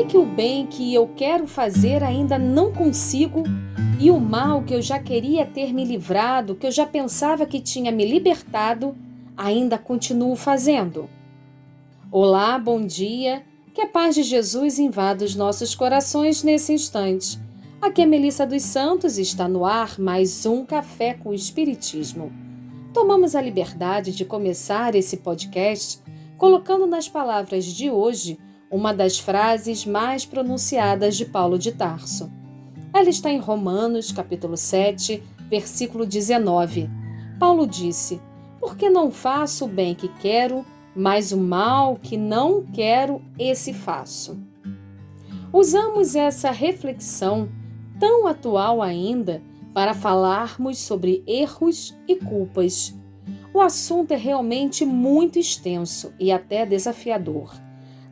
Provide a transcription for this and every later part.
que que o bem que eu quero fazer ainda não consigo e o mal que eu já queria ter me livrado, que eu já pensava que tinha me libertado, ainda continuo fazendo? Olá, bom dia. Que a paz de Jesus invada os nossos corações nesse instante. Aqui é Melissa dos Santos e está no ar mais um Café com o Espiritismo. Tomamos a liberdade de começar esse podcast colocando nas palavras de hoje uma das frases mais pronunciadas de Paulo de Tarso. Ela está em Romanos, capítulo 7, versículo 19. Paulo disse: Por que não faço o bem que quero, mas o mal que não quero, esse faço? Usamos essa reflexão tão atual ainda para falarmos sobre erros e culpas. O assunto é realmente muito extenso e até desafiador.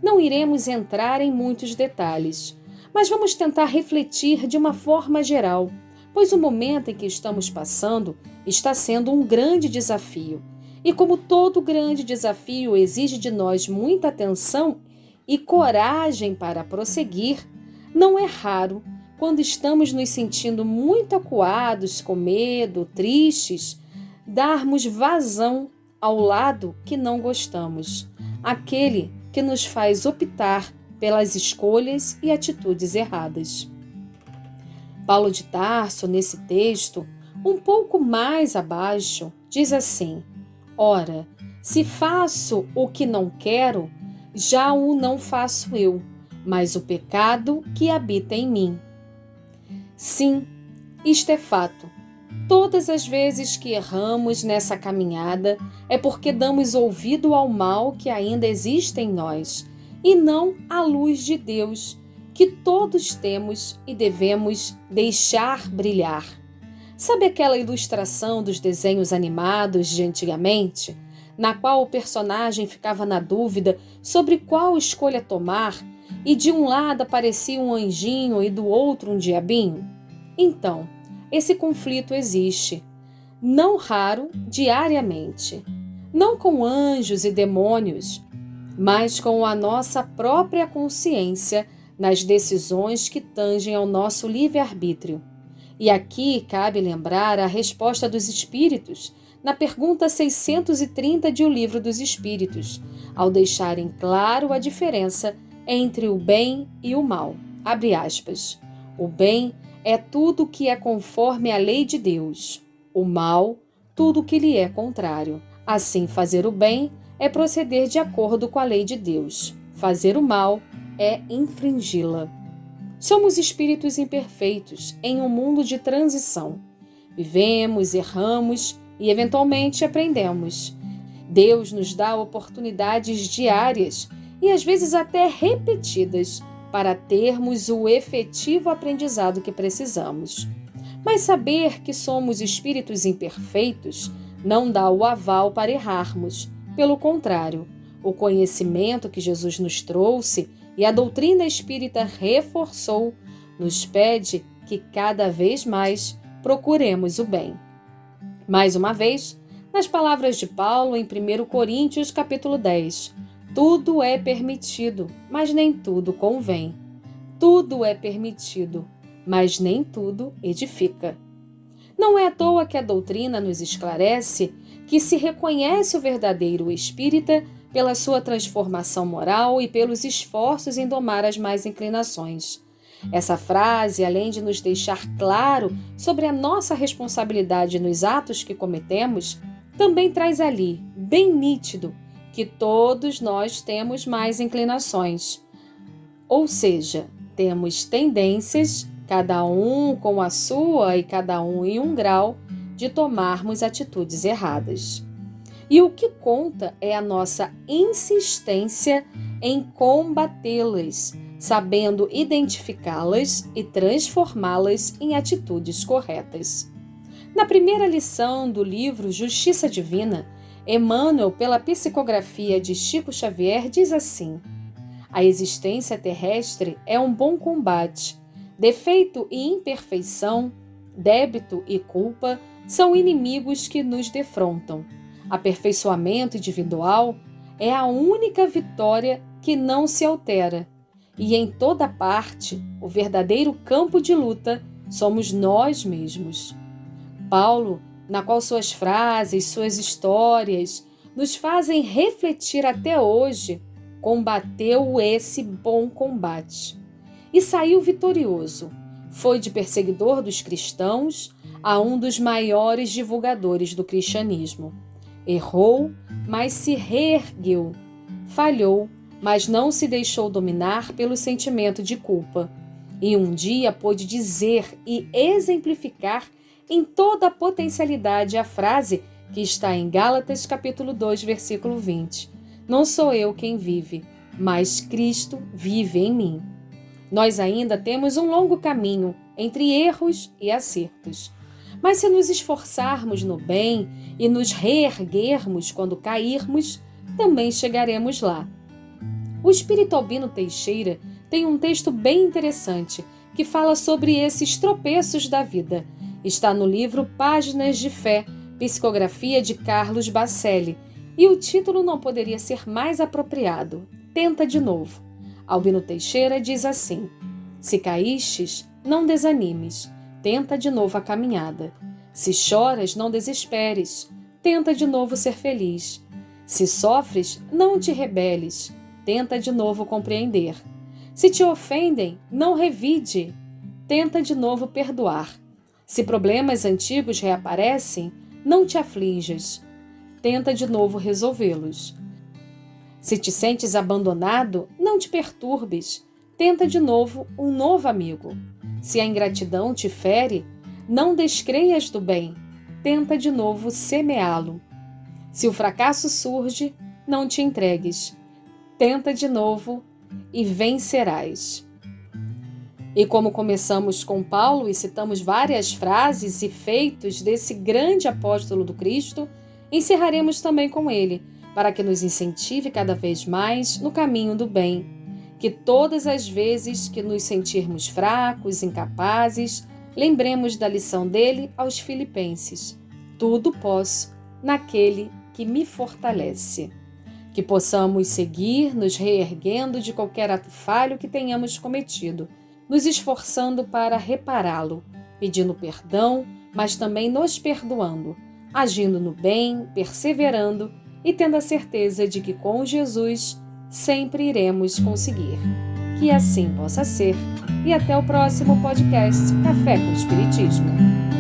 Não iremos entrar em muitos detalhes, mas vamos tentar refletir de uma forma geral, pois o momento em que estamos passando está sendo um grande desafio. E como todo grande desafio exige de nós muita atenção e coragem para prosseguir, não é raro, quando estamos nos sentindo muito acuados, com medo, tristes, darmos vazão ao lado que não gostamos, aquele que nos faz optar pelas escolhas e atitudes erradas. Paulo de Tarso, nesse texto, um pouco mais abaixo, diz assim: Ora, se faço o que não quero, já o não faço eu, mas o pecado que habita em mim. Sim, isto é fato. Todas as vezes que erramos nessa caminhada é porque damos ouvido ao mal que ainda existe em nós e não à luz de Deus que todos temos e devemos deixar brilhar. Sabe aquela ilustração dos desenhos animados de antigamente, na qual o personagem ficava na dúvida sobre qual escolha tomar e de um lado aparecia um anjinho e do outro um diabinho? Então, esse conflito existe, não raro, diariamente. Não com anjos e demônios, mas com a nossa própria consciência nas decisões que tangem ao nosso livre-arbítrio. E aqui cabe lembrar a resposta dos Espíritos na pergunta 630 de O Livro dos Espíritos, ao deixarem claro a diferença entre o bem e o mal. Abre aspas. O bem é tudo que é conforme a lei de Deus, o mal, tudo que lhe é contrário. Assim, fazer o bem é proceder de acordo com a lei de Deus. Fazer o mal é infringi-la. Somos espíritos imperfeitos em um mundo de transição. Vivemos, erramos e eventualmente aprendemos. Deus nos dá oportunidades diárias e às vezes até repetidas para termos o efetivo aprendizado que precisamos. Mas saber que somos espíritos imperfeitos não dá o aval para errarmos. Pelo contrário, o conhecimento que Jesus nos trouxe e a doutrina espírita reforçou nos pede que cada vez mais procuremos o bem. Mais uma vez, nas palavras de Paulo em 1 Coríntios capítulo 10, tudo é permitido, mas nem tudo convém. Tudo é permitido, mas nem tudo edifica. Não é à toa que a doutrina nos esclarece que se reconhece o verdadeiro espírita pela sua transformação moral e pelos esforços em domar as mais inclinações. Essa frase, além de nos deixar claro sobre a nossa responsabilidade nos atos que cometemos, também traz ali, bem nítido, que todos nós temos mais inclinações. Ou seja, temos tendências, cada um com a sua e cada um em um grau, de tomarmos atitudes erradas. E o que conta é a nossa insistência em combatê-las, sabendo identificá-las e transformá-las em atitudes corretas. Na primeira lição do livro Justiça Divina, Emmanuel, pela psicografia de Chico Xavier, diz assim: A existência terrestre é um bom combate. Defeito e imperfeição, débito e culpa são inimigos que nos defrontam. Aperfeiçoamento individual é a única vitória que não se altera. E em toda parte, o verdadeiro campo de luta somos nós mesmos. Paulo, na qual suas frases, suas histórias nos fazem refletir até hoje, combateu esse bom combate e saiu vitorioso. Foi de perseguidor dos cristãos a um dos maiores divulgadores do cristianismo. Errou, mas se reergueu. Falhou, mas não se deixou dominar pelo sentimento de culpa. E um dia pôde dizer e exemplificar em toda a potencialidade a frase que está em Gálatas capítulo 2, versículo 20. Não sou eu quem vive, mas Cristo vive em mim. Nós ainda temos um longo caminho entre erros e acertos. Mas se nos esforçarmos no bem e nos reerguermos quando cairmos, também chegaremos lá. O espírito Albino Teixeira tem um texto bem interessante que fala sobre esses tropeços da vida. Está no livro Páginas de Fé, psicografia de Carlos Bacelli, e o título não poderia ser mais apropriado. Tenta de novo. Albino Teixeira diz assim: Se caístes, não desanimes, tenta de novo a caminhada. Se choras, não desesperes, tenta de novo ser feliz. Se sofres, não te rebeles, tenta de novo compreender. Se te ofendem, não revide, tenta de novo perdoar. Se problemas antigos reaparecem, não te aflijas, tenta de novo resolvê-los. Se te sentes abandonado, não te perturbes, tenta de novo um novo amigo. Se a ingratidão te fere, não descreias do bem, tenta de novo semeá-lo. Se o fracasso surge, não te entregues, tenta de novo e vencerás. E como começamos com Paulo e citamos várias frases e feitos desse grande apóstolo do Cristo, encerraremos também com ele, para que nos incentive cada vez mais no caminho do bem. Que todas as vezes que nos sentirmos fracos, incapazes, lembremos da lição dele aos Filipenses: Tudo posso naquele que me fortalece que possamos seguir nos reerguendo de qualquer ato falho que tenhamos cometido, nos esforçando para repará-lo, pedindo perdão, mas também nos perdoando, agindo no bem, perseverando e tendo a certeza de que com Jesus sempre iremos conseguir. Que assim possa ser. E até o próximo podcast Café com Espiritismo.